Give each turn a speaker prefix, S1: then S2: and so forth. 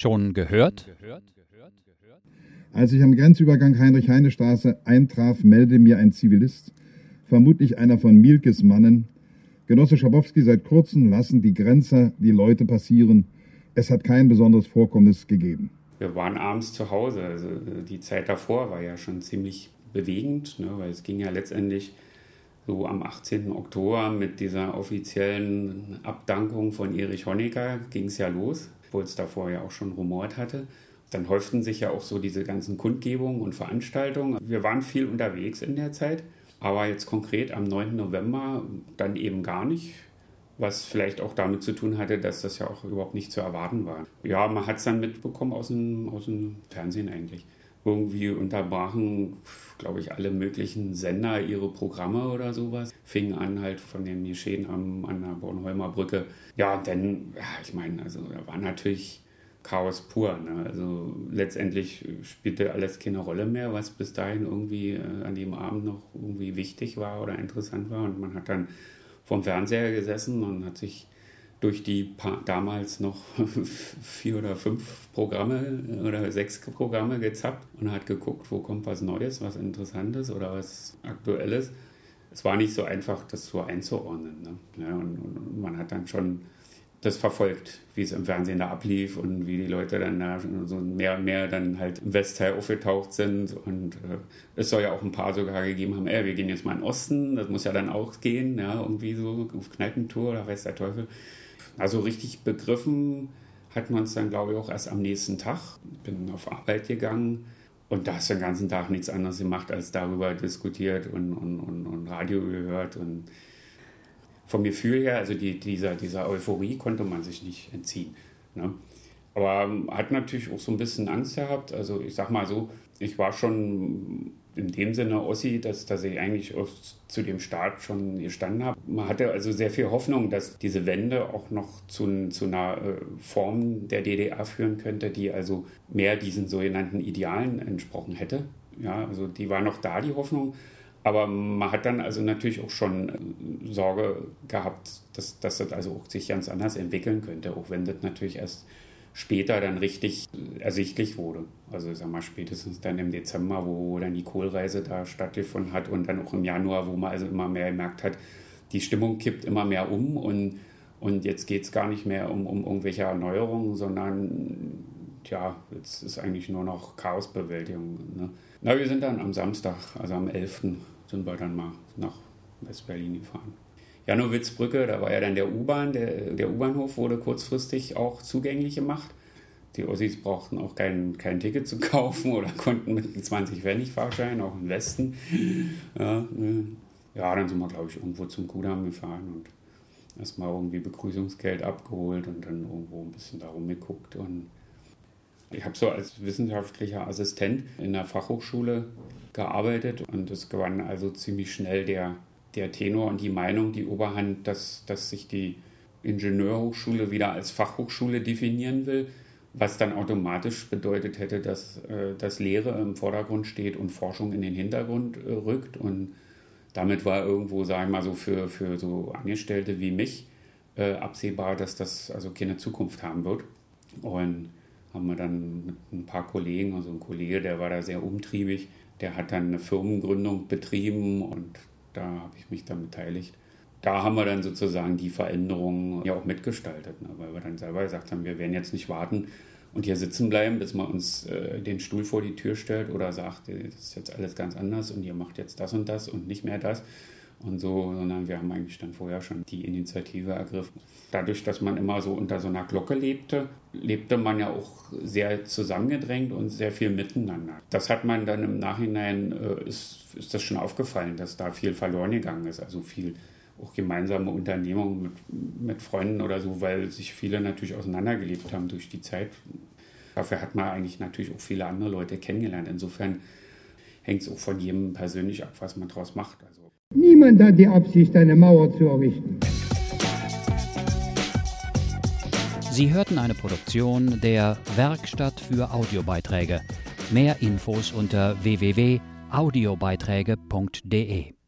S1: Schon gehört?
S2: Als ich am Grenzübergang Heinrich-Heine-Straße eintraf, meldete mir ein Zivilist, vermutlich einer von Mielkes Mannen, Genosse Schabowski, seit kurzem lassen die Grenzer die Leute passieren. Es hat kein besonderes Vorkommnis gegeben.
S3: Wir waren abends zu Hause. Also die Zeit davor war ja schon ziemlich bewegend, ne, weil es ging ja letztendlich so am 18. Oktober mit dieser offiziellen Abdankung von Erich Honecker ging es ja los, obwohl es davor ja auch schon rumort hatte. Dann häuften sich ja auch so diese ganzen Kundgebungen und Veranstaltungen. Wir waren viel unterwegs in der Zeit. Aber jetzt konkret am 9. November dann eben gar nicht, was vielleicht auch damit zu tun hatte, dass das ja auch überhaupt nicht zu erwarten war. Ja, man hat es dann mitbekommen aus dem, aus dem Fernsehen eigentlich. Irgendwie unterbrachen, glaube ich, alle möglichen Sender ihre Programme oder sowas. Fingen an halt von den Geschehen am, an der Bornholmer Brücke. Ja, denn, ja, ich meine, also da war natürlich Chaos pur. Ne? Also letztendlich spielte alles keine Rolle mehr, was bis dahin irgendwie äh, an dem Abend noch irgendwie wichtig war oder interessant war. Und man hat dann vorm Fernseher gesessen und hat sich durch die damals noch vier oder fünf Programme oder sechs Programme gezappt und hat geguckt, wo kommt was Neues, was Interessantes oder was Aktuelles. Es war nicht so einfach, das so einzuordnen. Ne? Ja, und, und man hat dann schon das verfolgt, wie es im Fernsehen da ablief und wie die Leute dann da so mehr und mehr dann halt im Westteil aufgetaucht sind. Und äh, es soll ja auch ein paar sogar gegeben haben, ey, wir gehen jetzt mal in den Osten, das muss ja dann auch gehen, ja, irgendwie so auf Kneipentour oder weiß der Teufel. Also richtig begriffen hat man es dann, glaube ich, auch erst am nächsten Tag. Bin auf Arbeit gegangen und da hast du den ganzen Tag nichts anderes gemacht, als darüber diskutiert und, und, und, und Radio gehört und vom Gefühl her, also die, dieser, dieser Euphorie konnte man sich nicht entziehen. Ne? Aber ähm, hat natürlich auch so ein bisschen Angst gehabt. Also ich sag mal so, ich war schon in dem Sinne Ossi, dass, dass ich eigentlich zu dem Start schon gestanden habe. Man hatte also sehr viel Hoffnung, dass diese Wende auch noch zu, zu einer äh, Form der DDR führen könnte, die also mehr diesen sogenannten Idealen entsprochen hätte. Ja, also die war noch da, die Hoffnung. Aber man hat dann also natürlich auch schon äh, Sorge gehabt, dass, dass das also auch sich ganz anders entwickeln könnte, auch wenn das natürlich erst später dann richtig ersichtlich wurde. Also sag mal spätestens dann im Dezember, wo dann die Kohlreise da stattgefunden hat und dann auch im Januar, wo man also immer mehr gemerkt hat, die Stimmung kippt immer mehr um und, und jetzt geht es gar nicht mehr um, um irgendwelche Erneuerungen, sondern ja, jetzt ist eigentlich nur noch Chaosbewältigung. Ne? Na, wir sind dann am Samstag, also am 11. sind wir dann mal nach West-Berlin gefahren. Janowitzbrücke, da war ja dann der U-Bahn, der, der U-Bahnhof wurde kurzfristig auch zugänglich gemacht. Die Ossis brauchten auch kein, kein Ticket zu kaufen oder konnten mit einem 20 Pfennig Fahrschein auch im Westen. Ja, ne. ja, dann sind wir, glaube ich, irgendwo zum Kudamm gefahren und erstmal irgendwie Begrüßungsgeld abgeholt und dann irgendwo ein bisschen darum geguckt und ich habe so als wissenschaftlicher Assistent in der Fachhochschule gearbeitet und es gewann also ziemlich schnell der, der Tenor und die Meinung, die Oberhand, dass, dass sich die Ingenieurhochschule wieder als Fachhochschule definieren will, was dann automatisch bedeutet hätte, dass, äh, dass Lehre im Vordergrund steht und Forschung in den Hintergrund äh, rückt. Und damit war irgendwo, sagen wir mal so, für, für so Angestellte wie mich äh, absehbar, dass das also keine Zukunft haben wird. Und haben wir dann mit ein paar Kollegen, also ein Kollege, der war da sehr umtriebig, der hat dann eine Firmengründung betrieben und da habe ich mich dann beteiligt. Da haben wir dann sozusagen die Veränderungen ja auch mitgestaltet, ne? weil wir dann selber gesagt haben, wir werden jetzt nicht warten und hier sitzen bleiben, bis man uns äh, den Stuhl vor die Tür stellt oder sagt, das ist jetzt alles ganz anders und ihr macht jetzt das und das und nicht mehr das, und so, sondern wir haben eigentlich dann vorher schon die Initiative ergriffen. Dadurch, dass man immer so unter so einer Glocke lebte, lebte man ja auch sehr zusammengedrängt und sehr viel miteinander. Das hat man dann im Nachhinein, äh, ist, ist das schon aufgefallen, dass da viel verloren gegangen ist, also viel auch gemeinsame Unternehmungen mit, mit Freunden oder so, weil sich viele natürlich auseinandergelebt haben durch die Zeit. Dafür hat man eigentlich natürlich auch viele andere Leute kennengelernt. Insofern hängt es auch von jedem persönlich ab, was man daraus macht. Also
S4: Niemand hat die Absicht, eine Mauer zu errichten.
S1: Sie hörten eine Produktion der Werkstatt für Audiobeiträge. Mehr Infos unter www.audiobeiträge.de